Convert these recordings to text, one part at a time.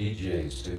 DJs to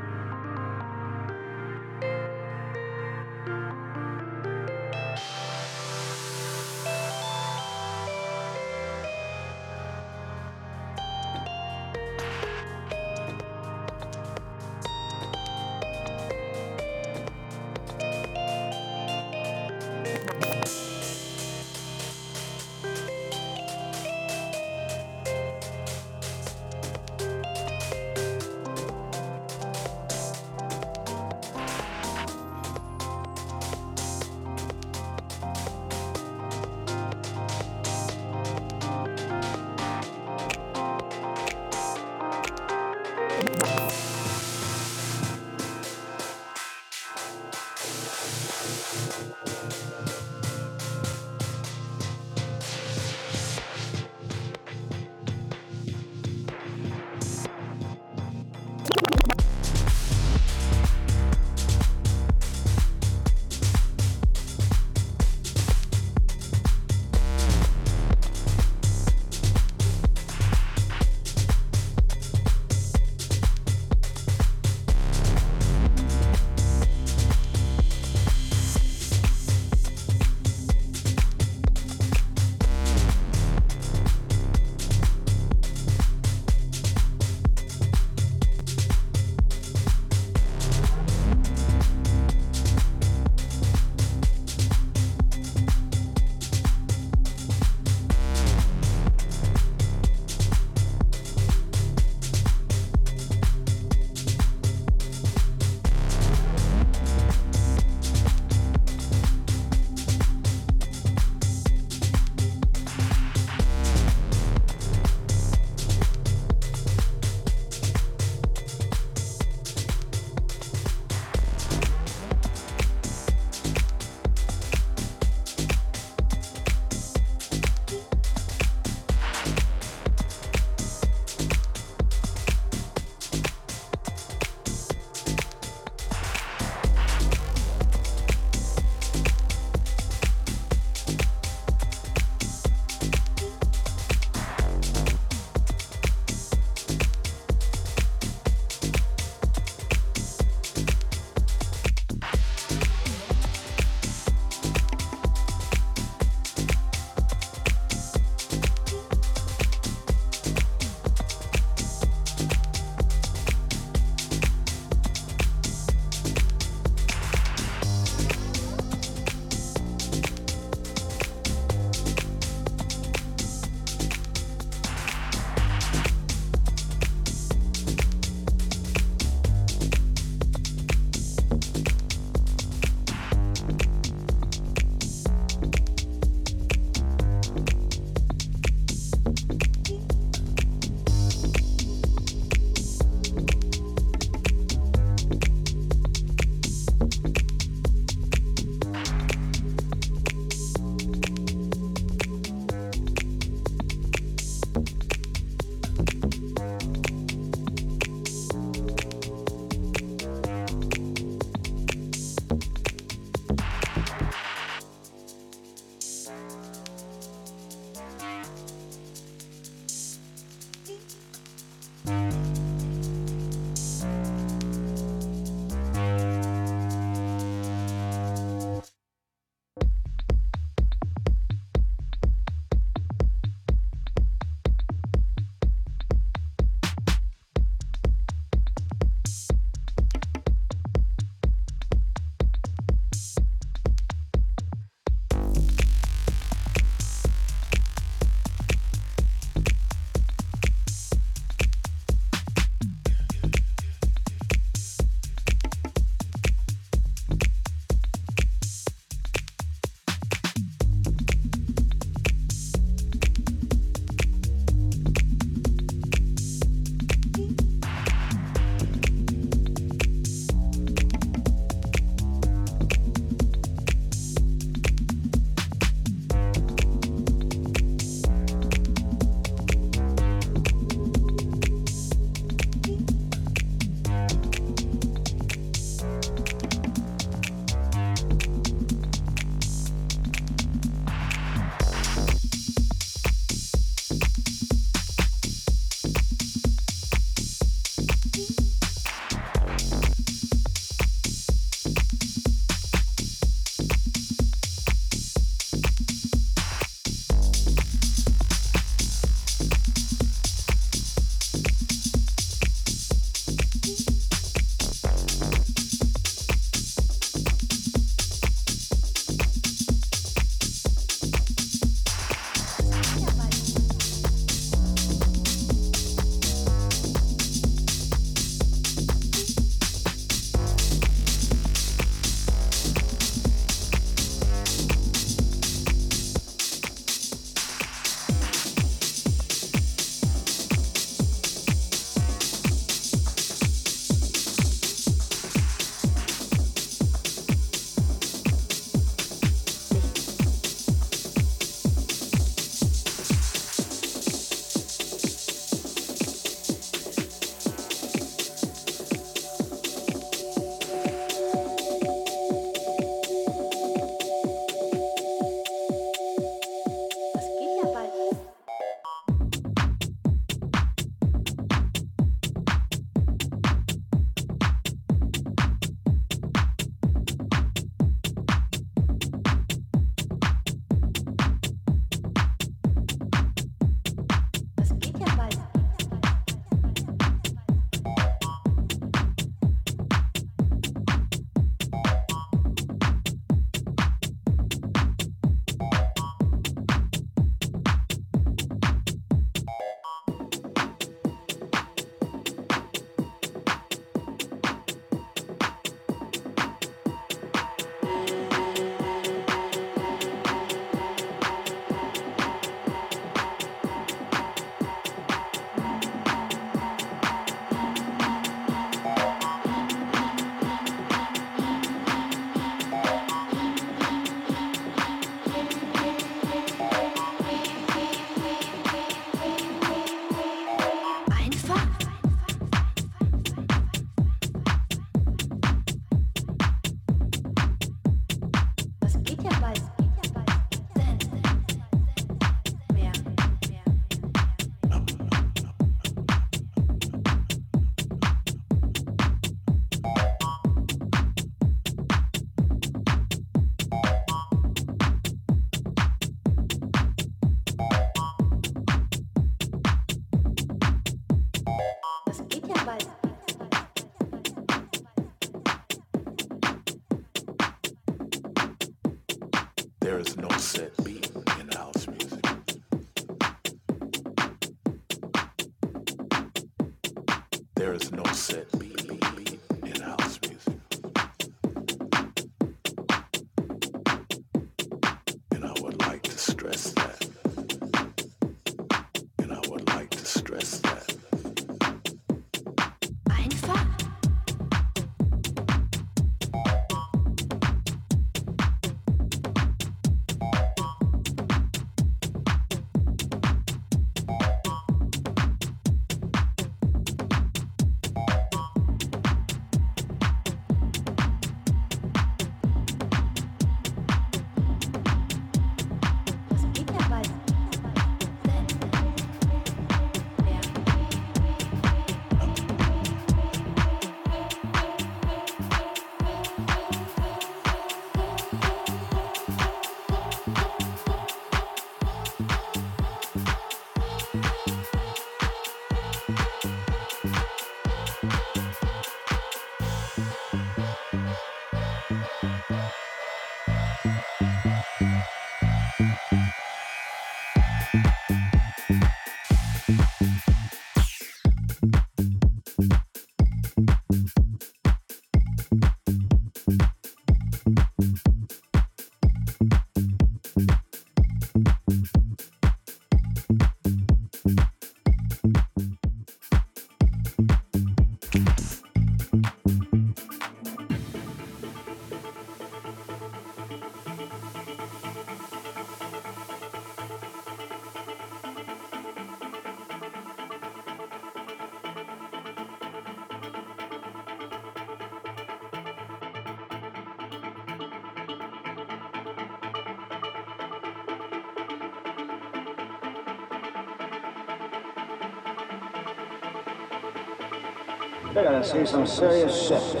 They're gonna see some serious shit.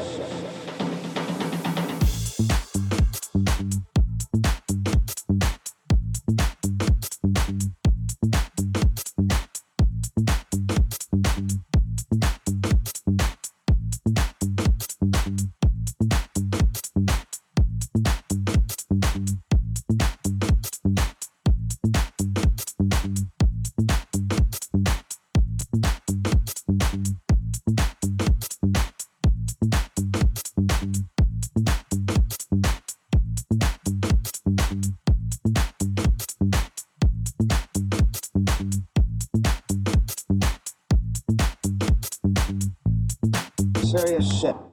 Floresta.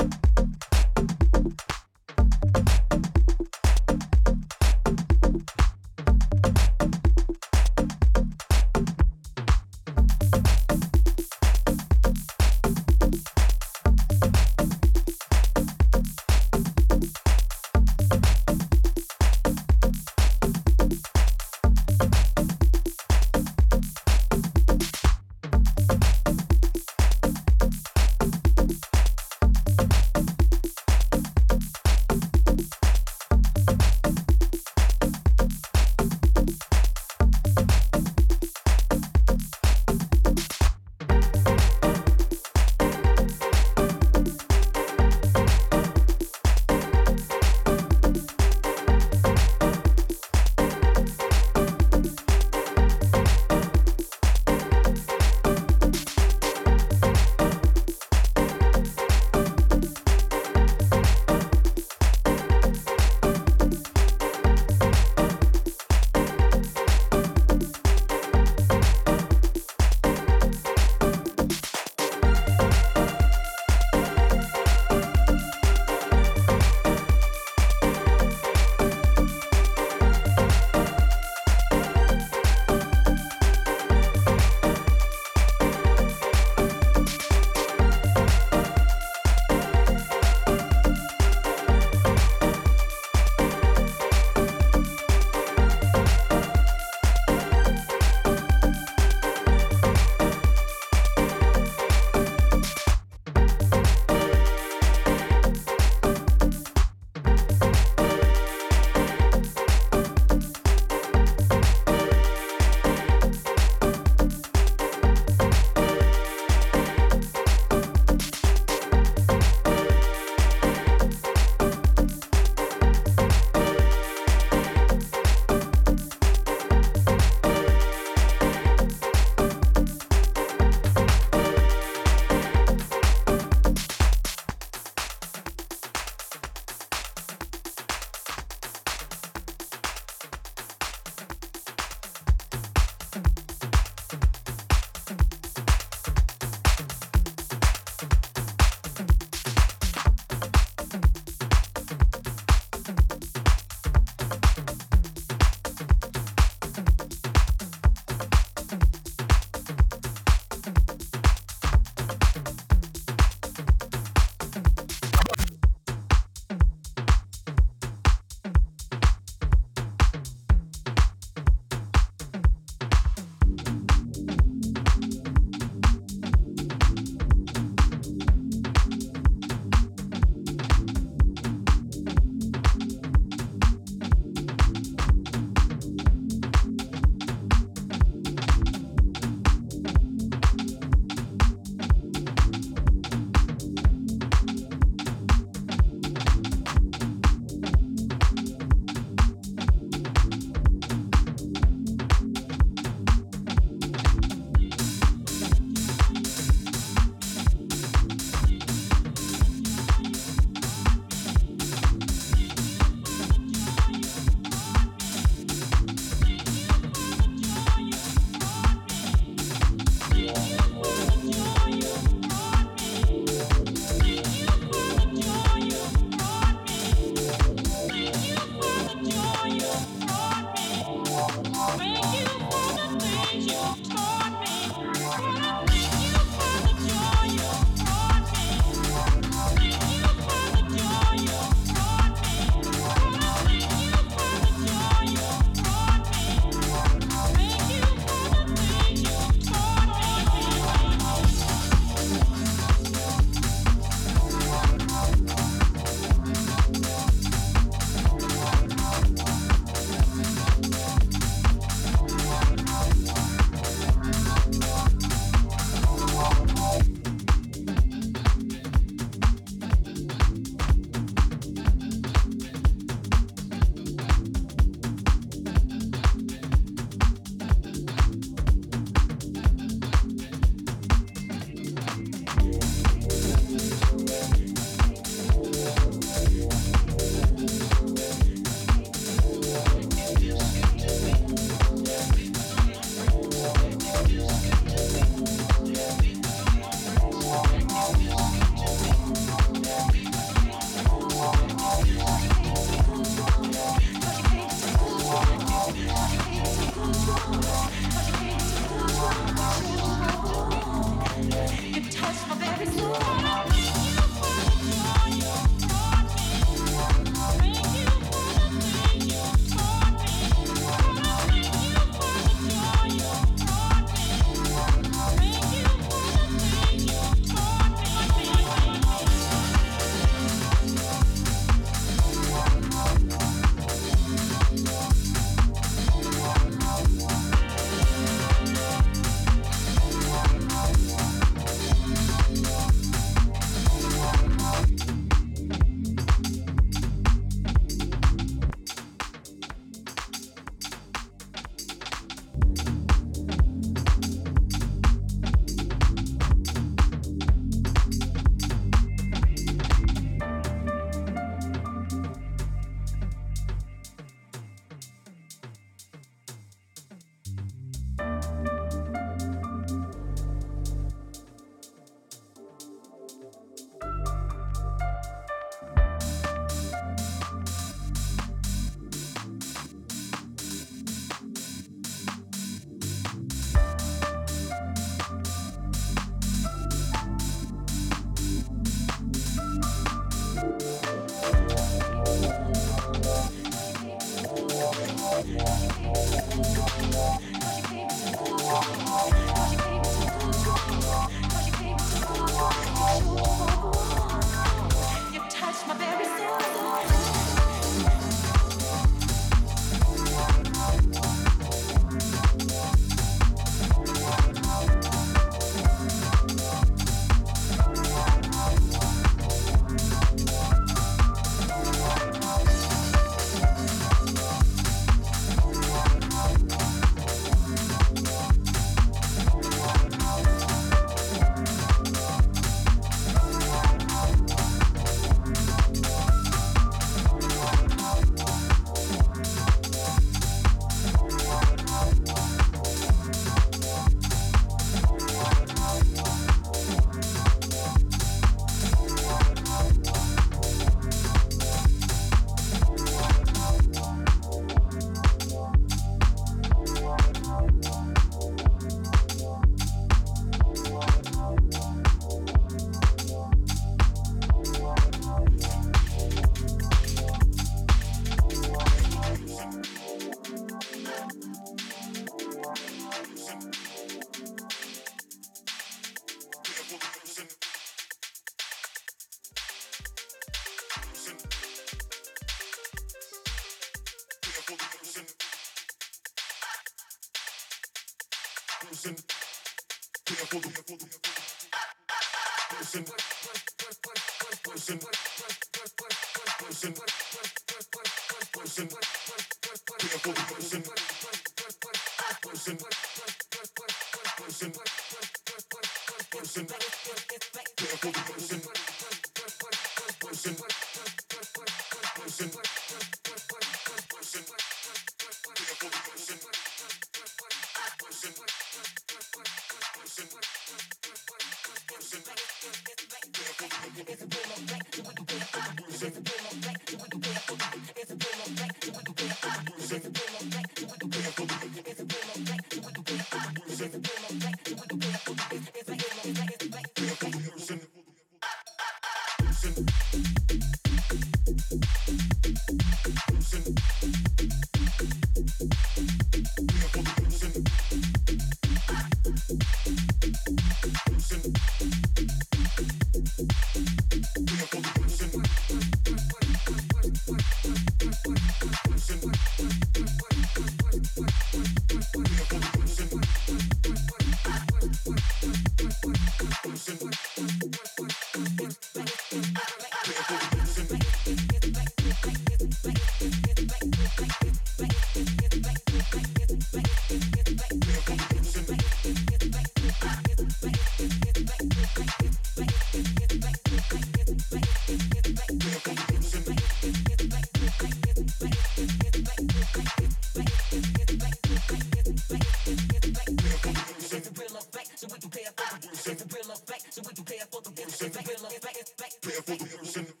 Serious shit. Listen.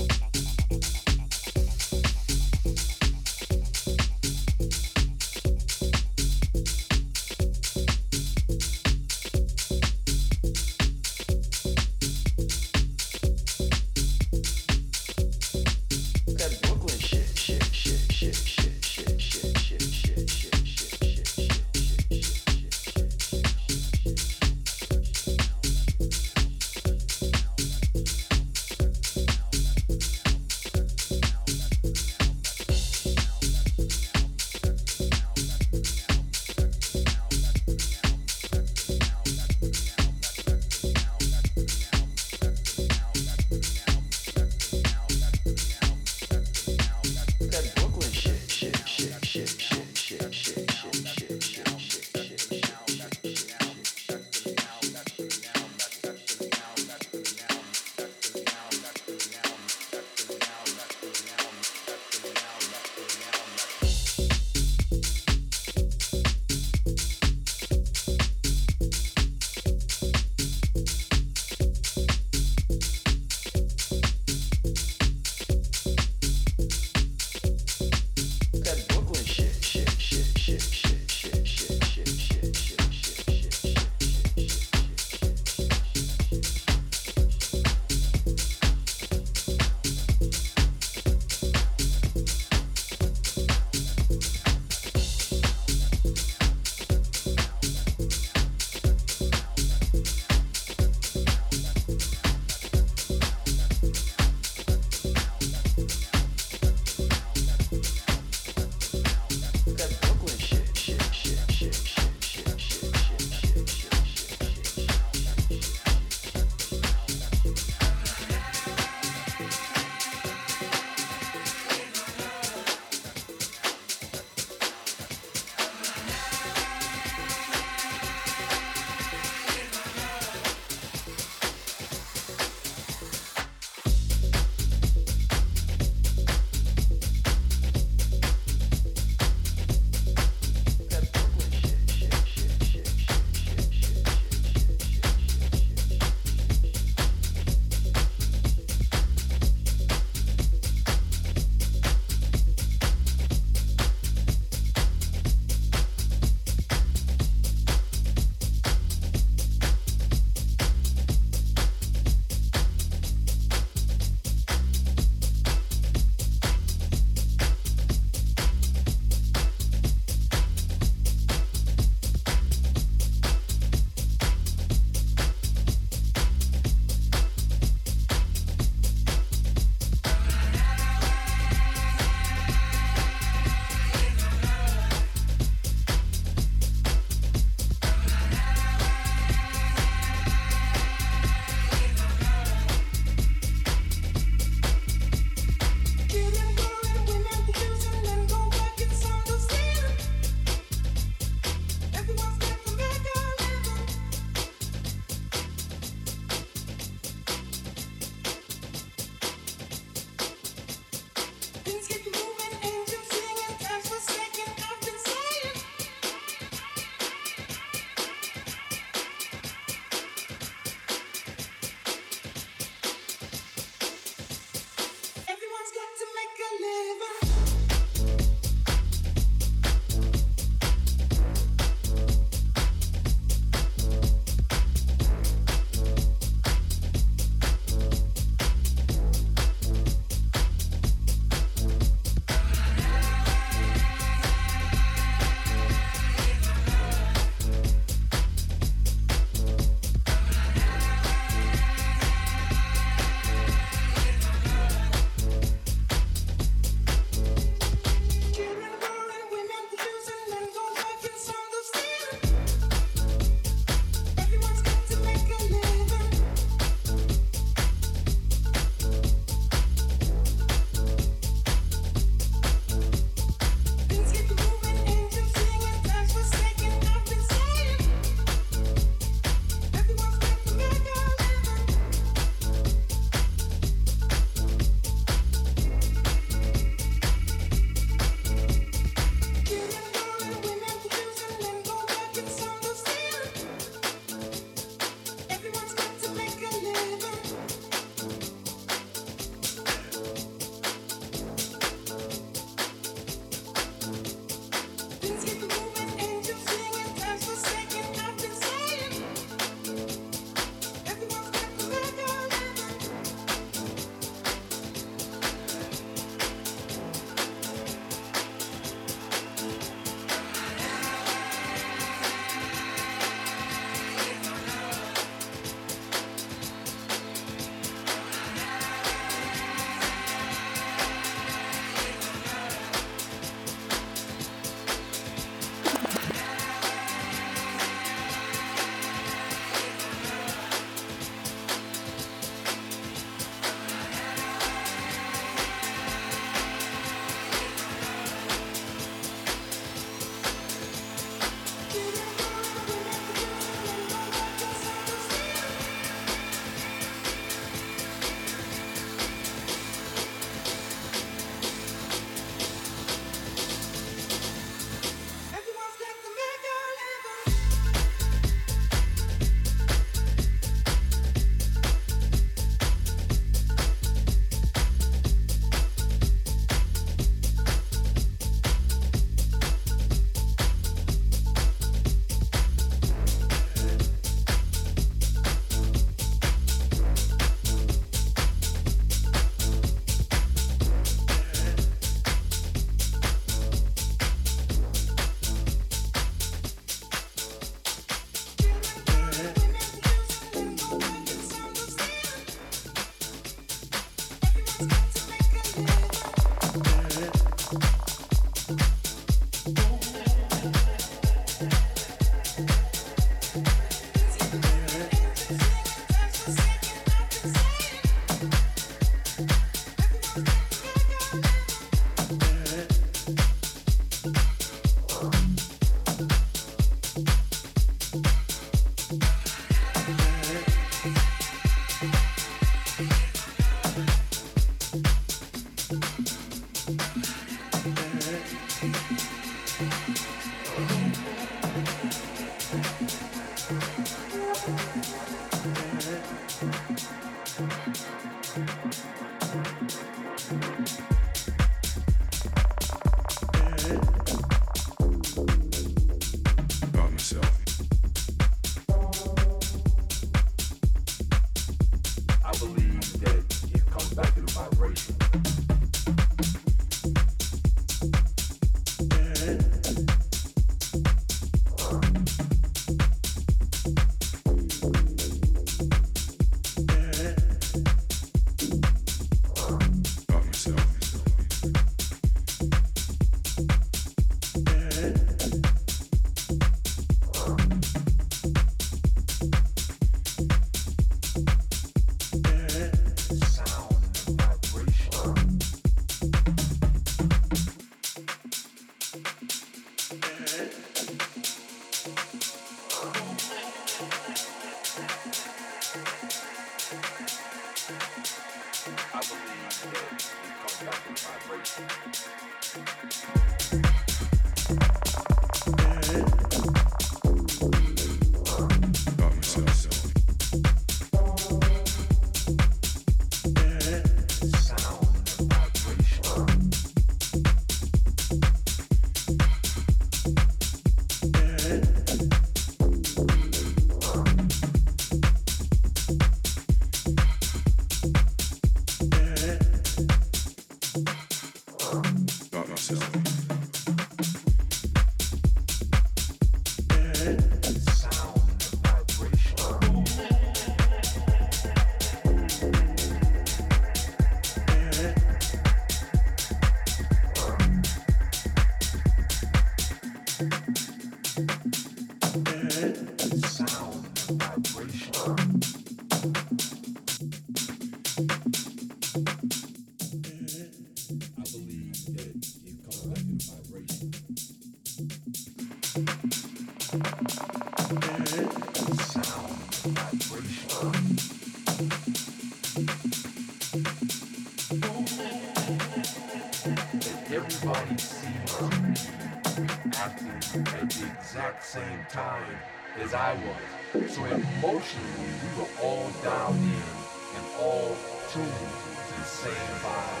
exact same time as I was. So emotionally, we were all down in and all tuned to the same vibe.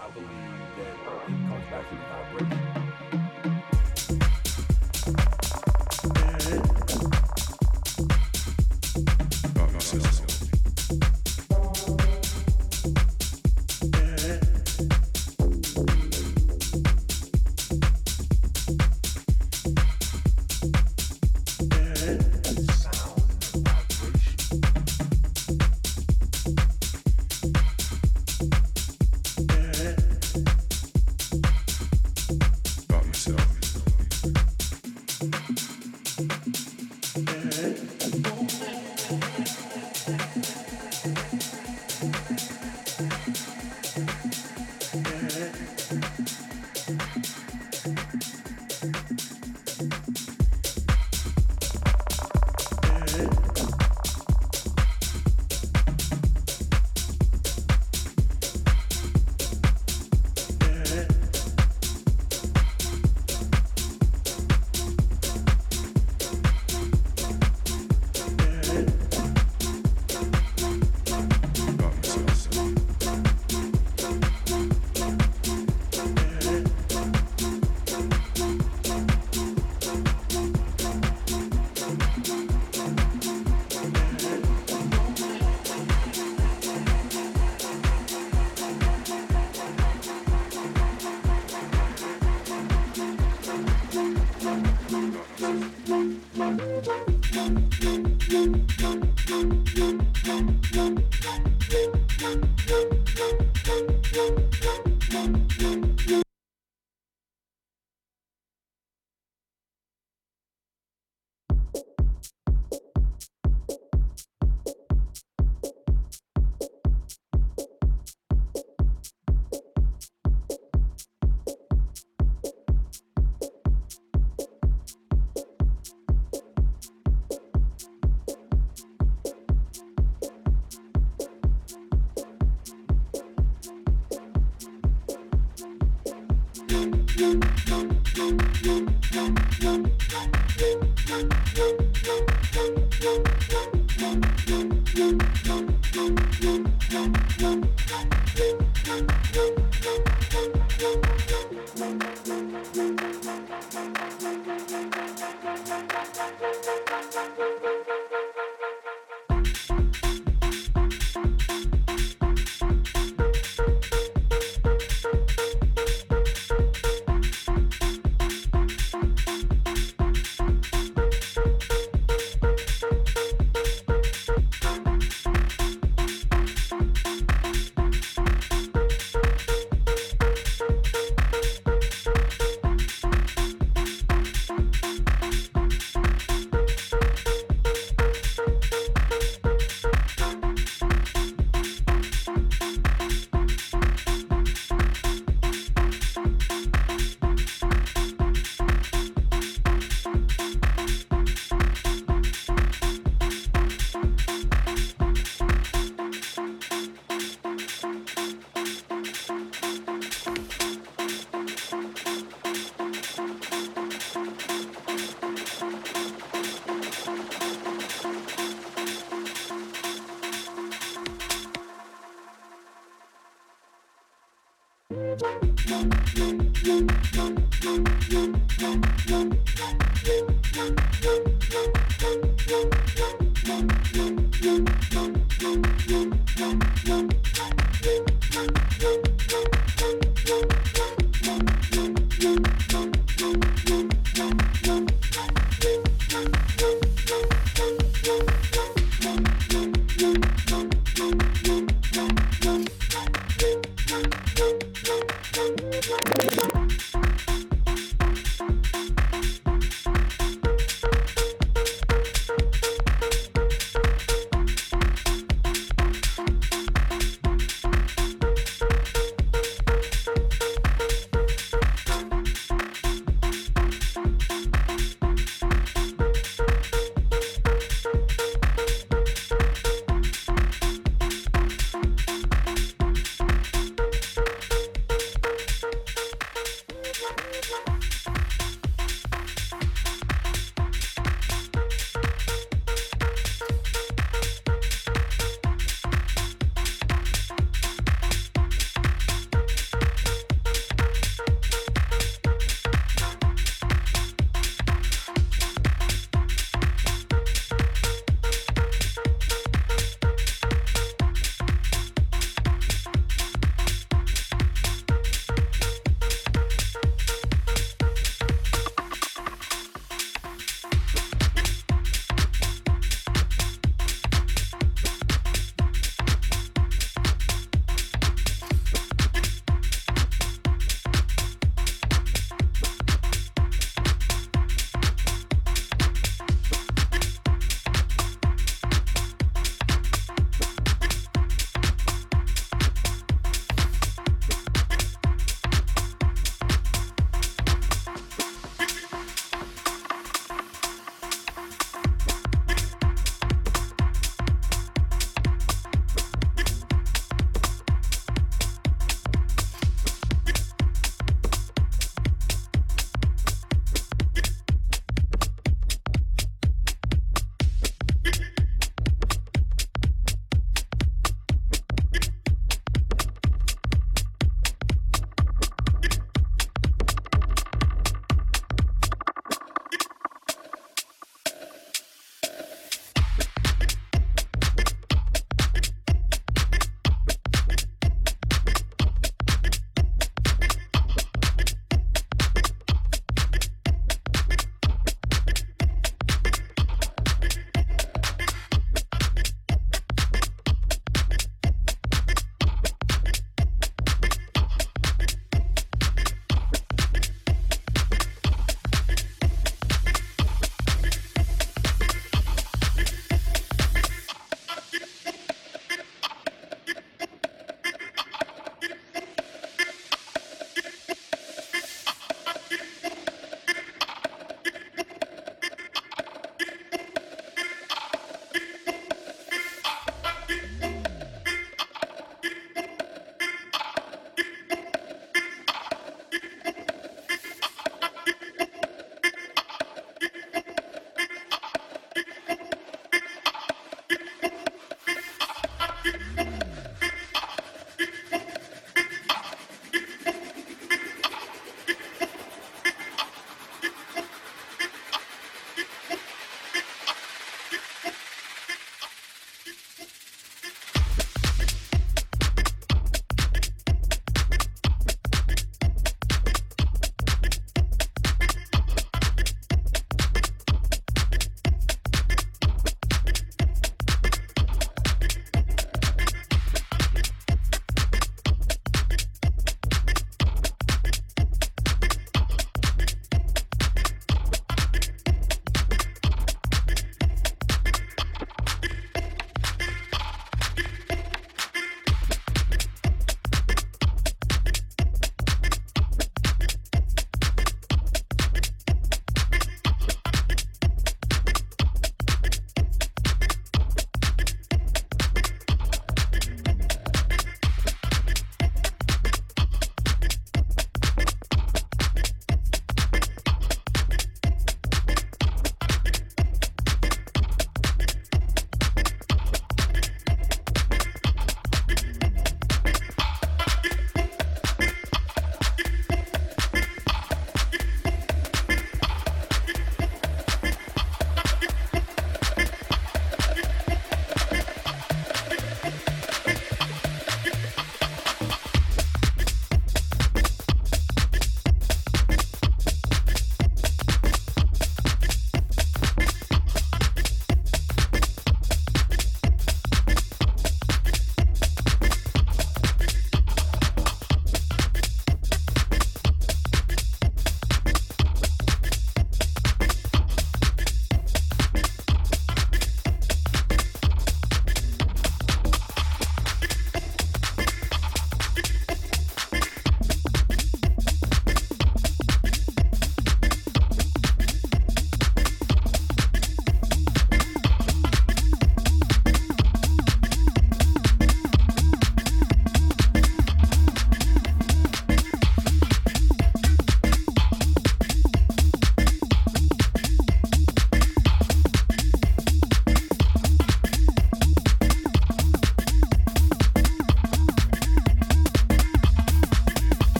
I believe that it comes back to the vibration.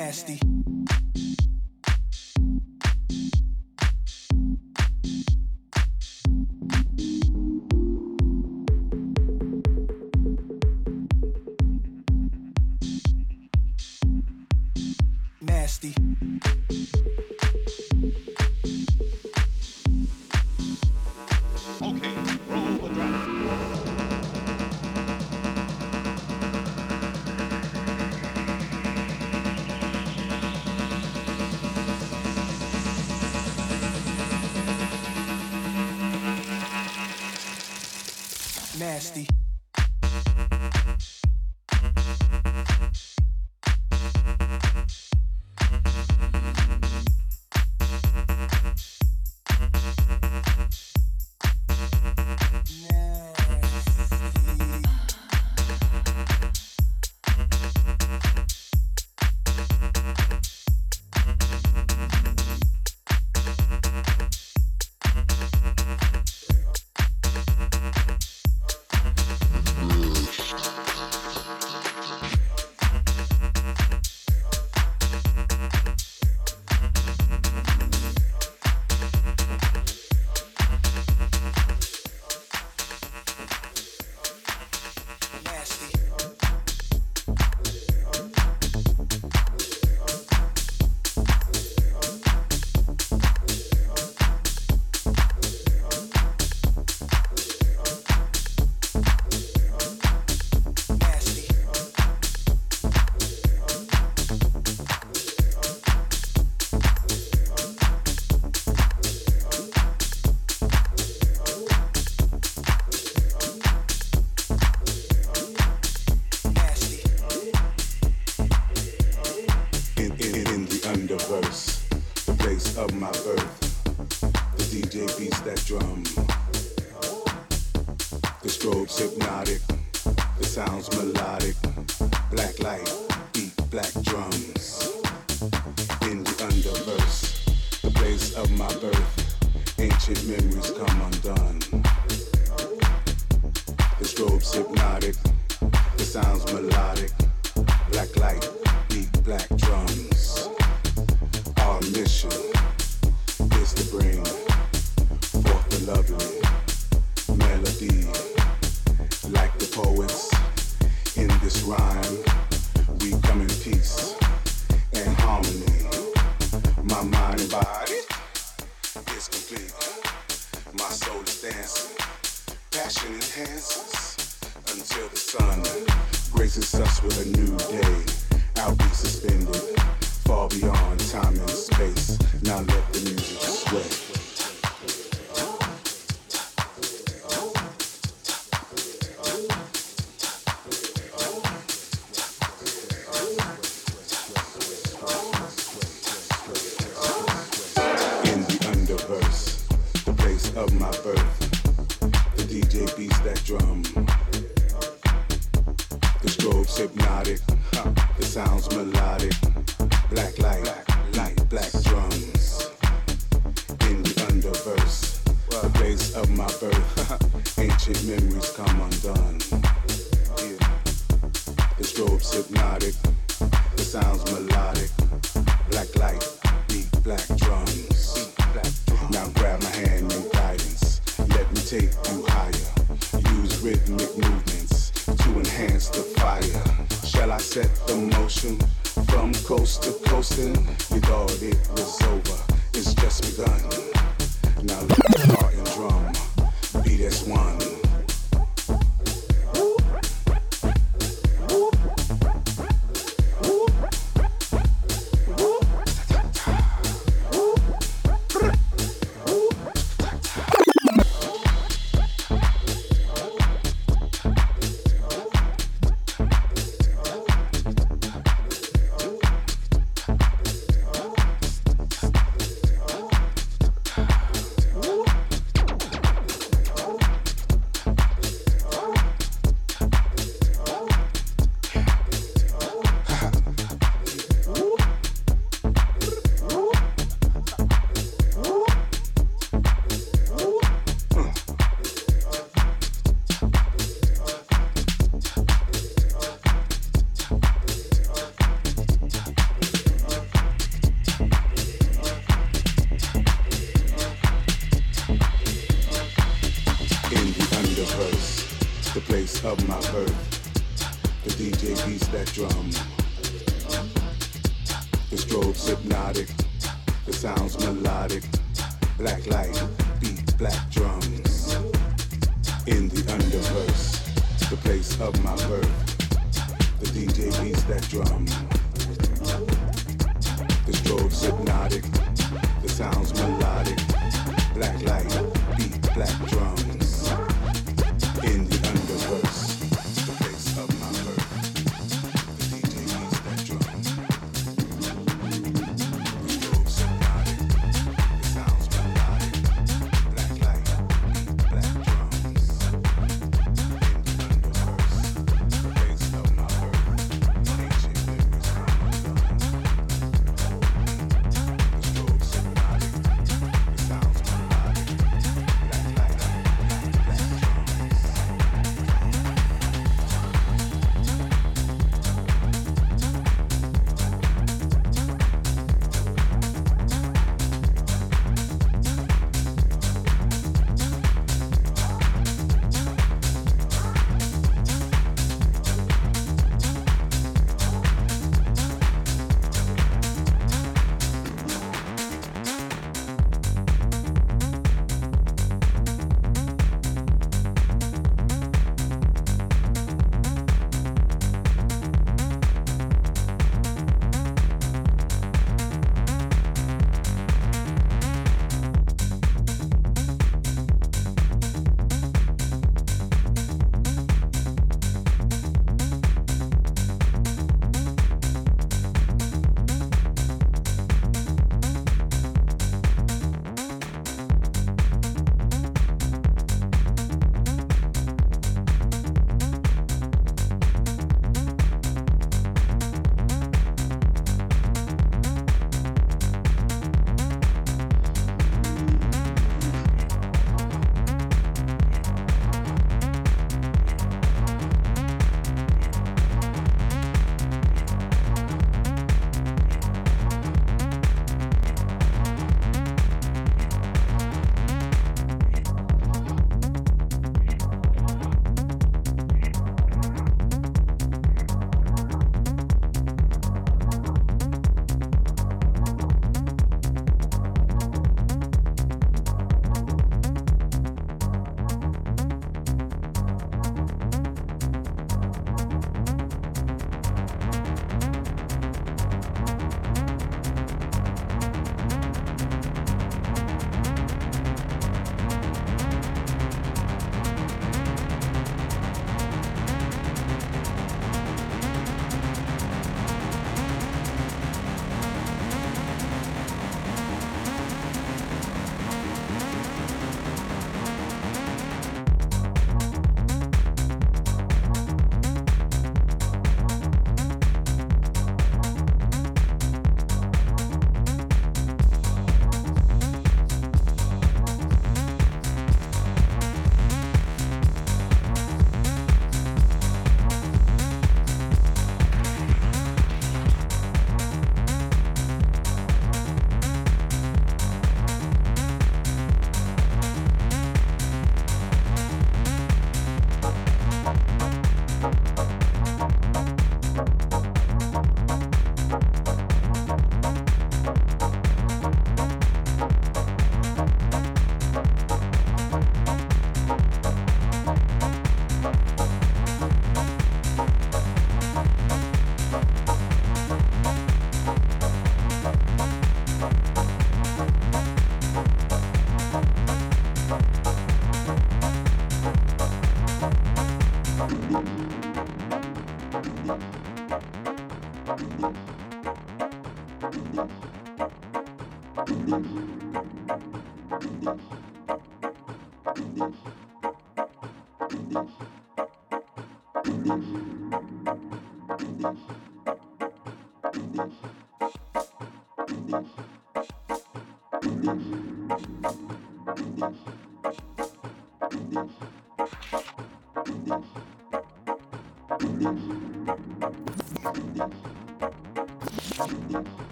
Nasty. Nasty.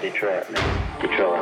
Detroit. Detroit.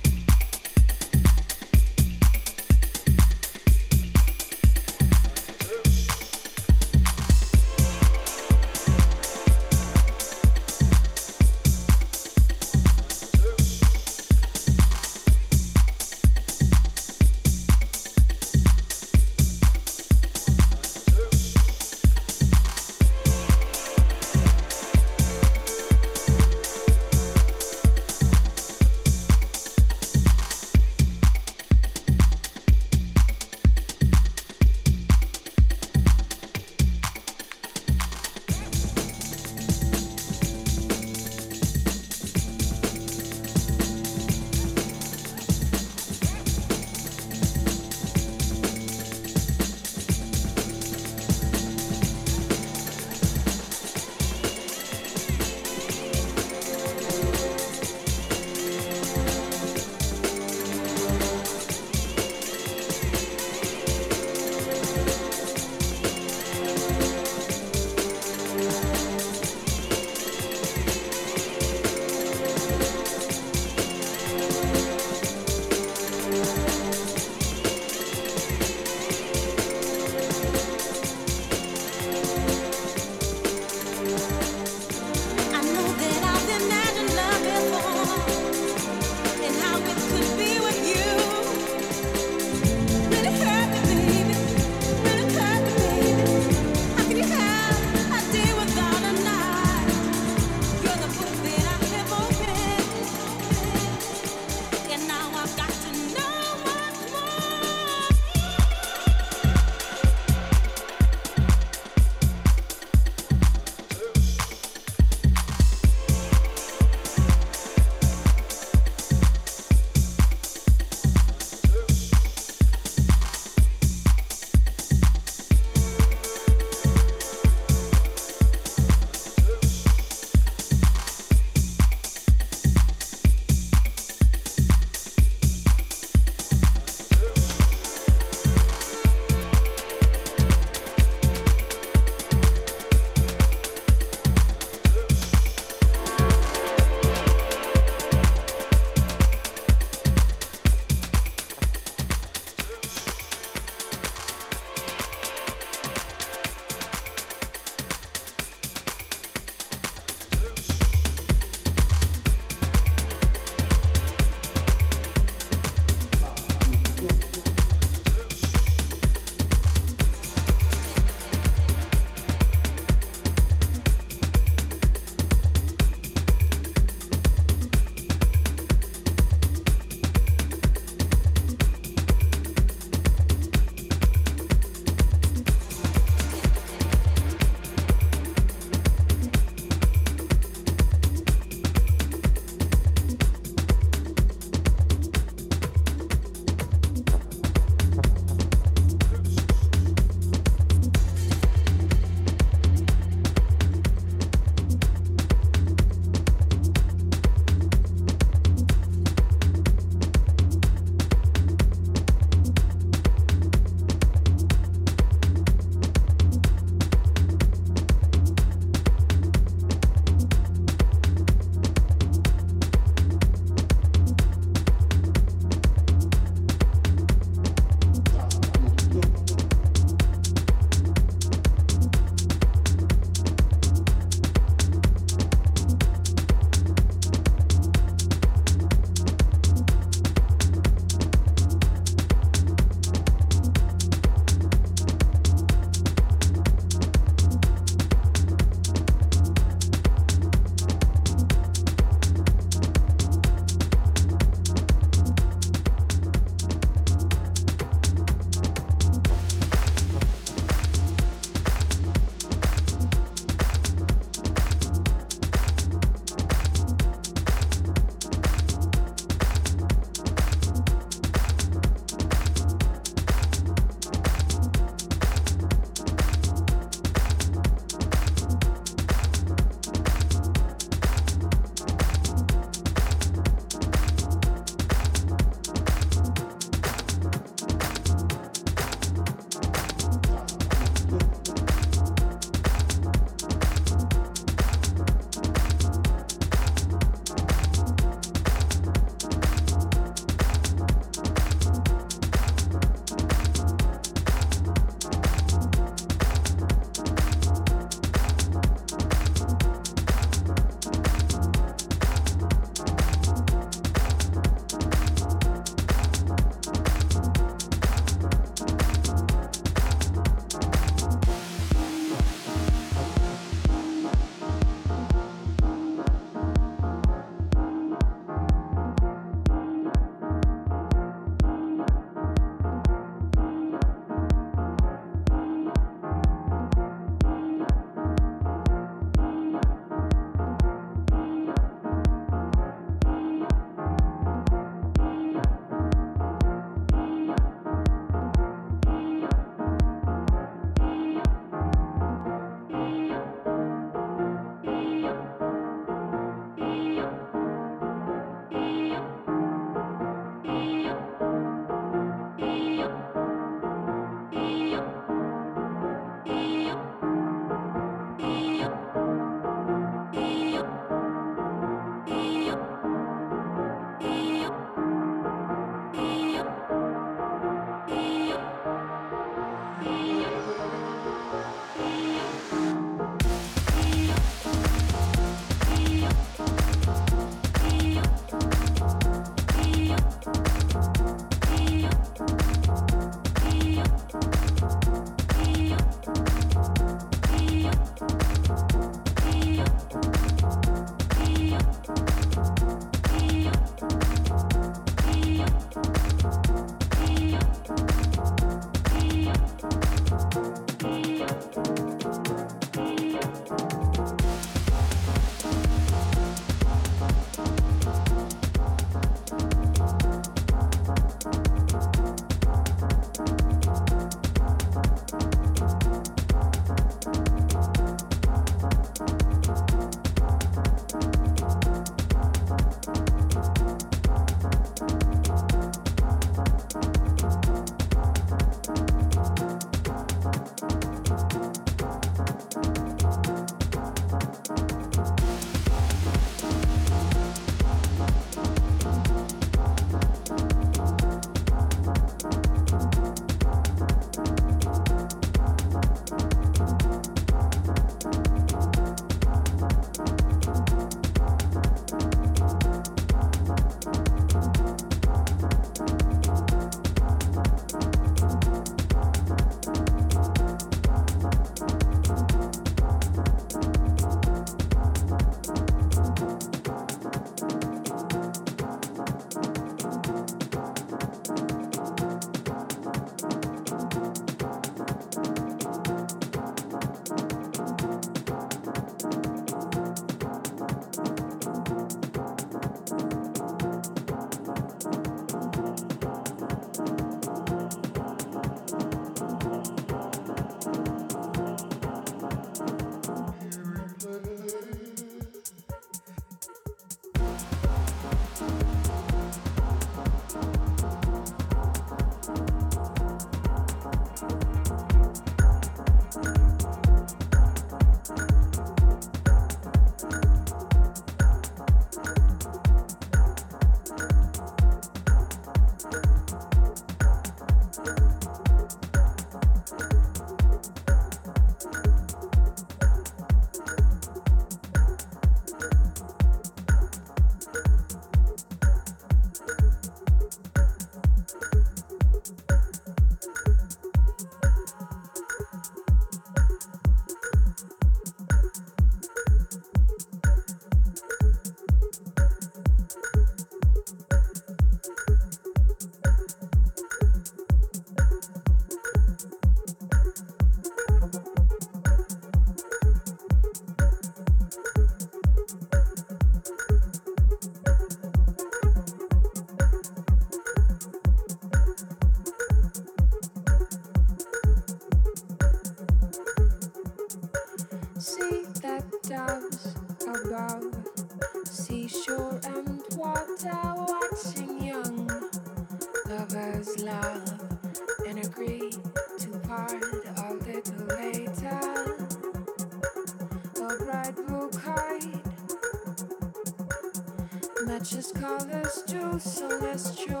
Matches colors to celestial